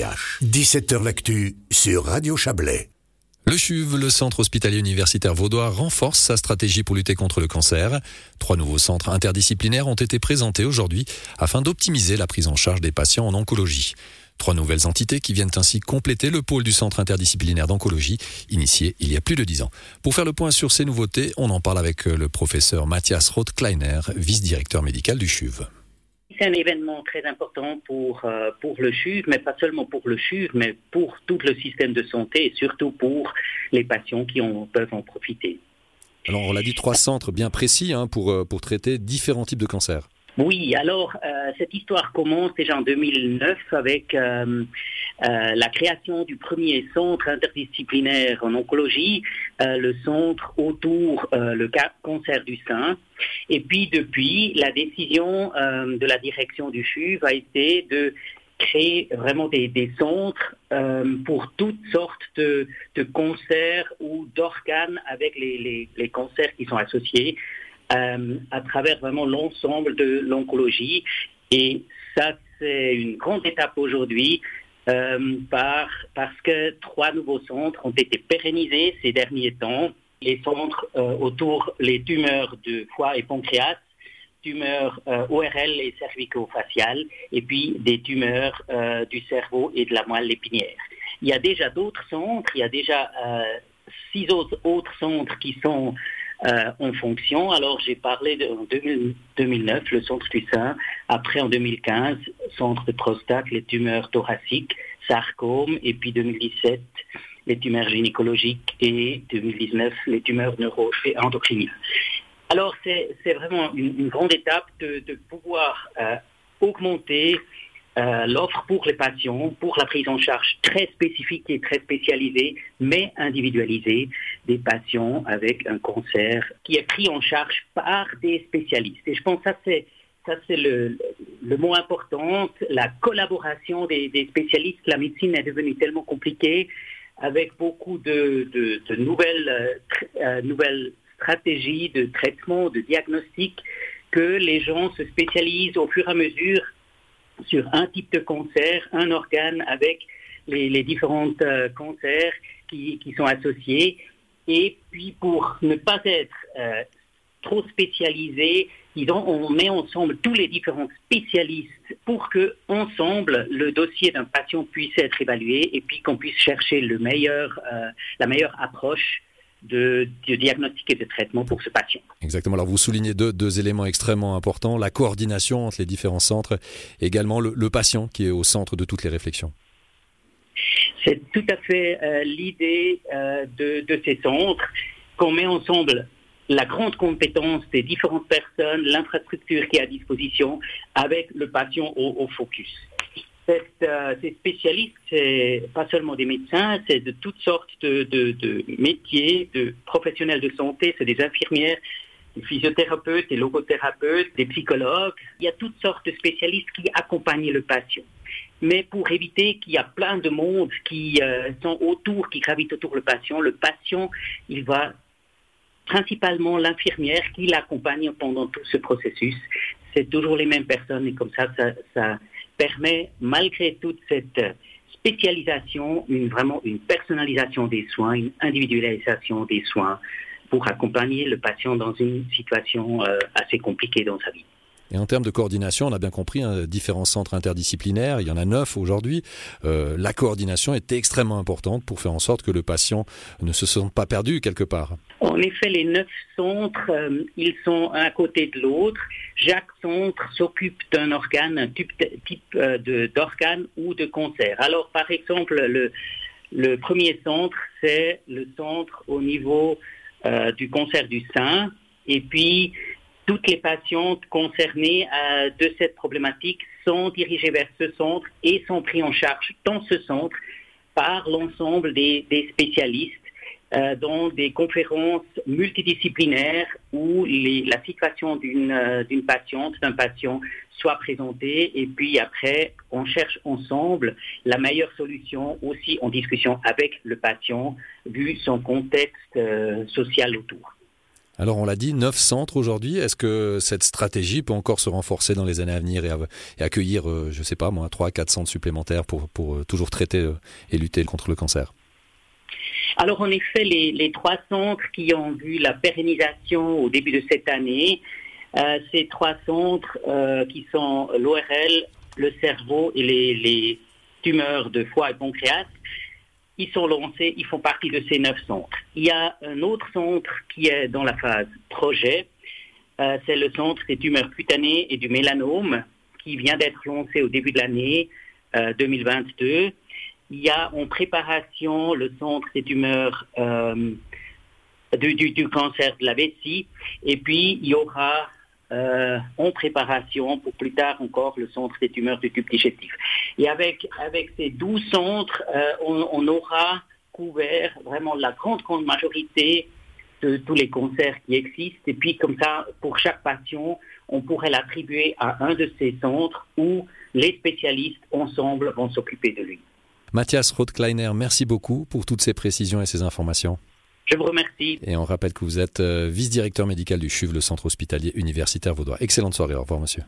17h L'actu sur Radio Chablais. Le CHUV, le centre hospitalier universitaire vaudois, renforce sa stratégie pour lutter contre le cancer. Trois nouveaux centres interdisciplinaires ont été présentés aujourd'hui afin d'optimiser la prise en charge des patients en oncologie. Trois nouvelles entités qui viennent ainsi compléter le pôle du centre interdisciplinaire d'oncologie, initié il y a plus de dix ans. Pour faire le point sur ces nouveautés, on en parle avec le professeur Mathias Roth-Kleiner, vice-directeur médical du CHUV c'est un événement très important pour, euh, pour le CHUV, mais pas seulement pour le CHUV, mais pour tout le système de santé et surtout pour les patients qui en, peuvent en profiter. Alors, on l'a dit, trois centres bien précis hein, pour, euh, pour traiter différents types de cancers. Oui, alors euh, cette histoire commence déjà en 2009 avec euh, euh, la création du premier centre interdisciplinaire en oncologie, le centre autour le cancer du sein. Et puis depuis, la décision de la direction du CHUV a été de créer vraiment des, centres pour toutes sortes de, cancers ou d'organes avec les, les, cancers qui sont associés. Euh, à travers vraiment l'ensemble de l'oncologie. Et ça, c'est une grande étape aujourd'hui. Euh, par, parce que trois nouveaux centres ont été pérennisés ces derniers temps. Les centres euh, autour les tumeurs de foie et pancréas, tumeurs ORL et cervico-faciales, et puis des tumeurs du cerveau et de la moelle épinière. Il y a déjà d'autres centres, il y a déjà six autres, autres centres qui sont euh, en fonction. Alors j'ai parlé de, en 2009, le centre du sein, après en 2015, centre de prostate, les tumeurs thoraciques, sarcome, et puis 2017, les tumeurs gynécologiques, et 2019, les tumeurs neuro et. Alors c'est vraiment une, grande étape de, pouvoir euh, augmenter euh, l'offre pour les patients, pour la prise en charge très spécifique et très spécialisée, mais individualisée des patients avec un cancer qui est pris en charge par des spécialistes. Et je pense que ça c'est ça c'est le, le, mot important, la collaboration des, spécialistes. La médecine est devenue tellement compliquée avec beaucoup de, de, nouvelles, euh, euh, nouvelles stratégies de traitement, de diagnostic, que les gens se spécialisent au fur et à mesure sur un type de cancer, un organe avec les, différents euh, cancers qui, sont associés. Et puis pour ne pas être euh, trop spécialisé, on met ensemble tous les différents spécialistes pour que ensemble le dossier d'un patient puisse être évalué et puis qu'on puisse chercher euh, la meilleure approche de, diagnostic et de traitement pour ce patient. Exactement. Alors vous soulignez deux, deux, éléments extrêmement importants, la coordination entre les différents centres, et également le, patient qui est au centre de toutes les réflexions. C'est tout à fait euh, l'idée euh, de, ces centres qu'on met ensemble la grande compétence des différentes personnes, l'infrastructure qui est à disposition, avec le patient au focus. Euh, ces spécialistes, c'est pas seulement des médecins, c'est de toutes sortes de, métiers, de professionnels de santé, c'est des infirmières, des physiothérapeutes, des logothérapeutes, des psychologues. Il y a toutes sortes de spécialistes qui accompagnent le patient. Mais pour éviter qu'il y a plein de monde qui euh, sont autour, qui gravitent autour du patient, le patient, il va principalement l'infirmière qui l'accompagne pendant tout ce processus. C'est toujours les mêmes personnes et comme ça, ça permet, malgré toute cette spécialisation, une, vraiment une personnalisation des soins, une individualisation des soins pour accompagner le patient dans une situation euh, assez compliquée dans sa vie. Et en termes de coordination, on a bien compris, hein, différents centres interdisciplinaires, il y en a neuf aujourd'hui. Euh, la coordination est extrêmement importante pour faire en sorte que le patient ne se sente pas perdu quelque part. En effet, les neuf centres, euh, ils sont un à côté de l'autre. Chaque centre s'occupe d'un organe, un type, euh, d'organe ou de cancer. Alors, par exemple, le, le premier centre, c'est le centre au niveau du cancer du sein. Et puis, toutes les patientes concernées euh, de cette problématique sont dirigées vers ce centre et sont prises en charge dans ce centre par l'ensemble des, spécialistes euh, dans des conférences multidisciplinaires où la situation euh, d'une patiente, d'un patient soit présentée et puis après on cherche ensemble la meilleure solution aussi en discussion avec le patient vu son contexte social autour. Alors on l'a dit, neuf centres aujourd'hui. Est-ce que cette stratégie peut encore se renforcer dans les années à venir et, accueillir, je ne sais pas moi, trois, quatre centres supplémentaires pour toujours traiter et lutter contre le cancer? Alors en effet, les, trois centres qui ont vu la pérennisation au début de cette année, euh, ces trois centres euh, qui sont l'ORL, le cerveau et les, tumeurs de foie et pancréas, ils sont lancés, ils font partie de ces neuf centres. Il y a un autre centre qui est dans la phase projet, euh, c'est le centre des tumeurs cutanées et du mélanome qui vient d'être lancé au début de l'année 2022 il y a en préparation le centre des tumeurs euh, du, cancer de la vessie. Et puis, il y aura euh, en préparation pour plus tard encore le centre des tumeurs du tube digestif. Et avec, avec ces 12 centres, euh, on, aura couvert vraiment la grande, grande majorité de tous les cancers qui existent. Et puis, comme ça, pour chaque patient, on pourrait l'attribuer à un de ces centres où les spécialistes ensemble vont s'occuper de lui. Mathias Rothkleiner, merci beaucoup pour toutes ces précisions et ces informations. Je vous remercie. Et on rappelle que vous êtes euh, vice-directeur médical du CHUV, le centre hospitalier universitaire vaudois. Excellente soirée. Au revoir, monsieur.